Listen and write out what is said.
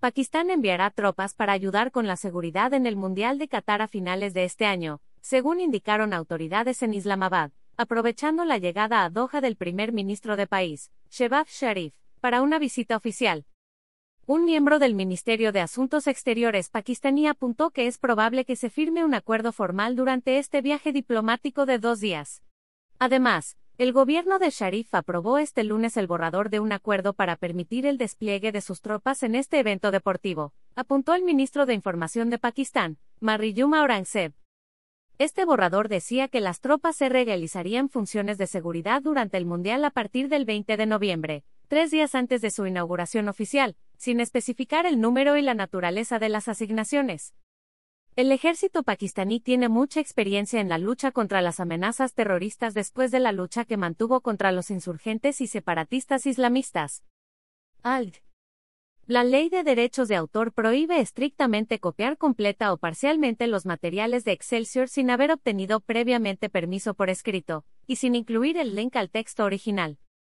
Pakistán enviará tropas para ayudar con la seguridad en el Mundial de Qatar a finales de este año, según indicaron autoridades en Islamabad, aprovechando la llegada a Doha del primer ministro de país, Shehbaz Sharif, para una visita oficial. Un miembro del Ministerio de Asuntos Exteriores pakistaní apuntó que es probable que se firme un acuerdo formal durante este viaje diplomático de dos días. Además, el gobierno de Sharif aprobó este lunes el borrador de un acuerdo para permitir el despliegue de sus tropas en este evento deportivo, apuntó el ministro de Información de Pakistán, Mariyuma Aurangzeb. Este borrador decía que las tropas se realizarían funciones de seguridad durante el Mundial a partir del 20 de noviembre, tres días antes de su inauguración oficial, sin especificar el número y la naturaleza de las asignaciones. El ejército pakistaní tiene mucha experiencia en la lucha contra las amenazas terroristas después de la lucha que mantuvo contra los insurgentes y separatistas islamistas. ALD. La ley de derechos de autor prohíbe estrictamente copiar completa o parcialmente los materiales de Excelsior sin haber obtenido previamente permiso por escrito, y sin incluir el link al texto original.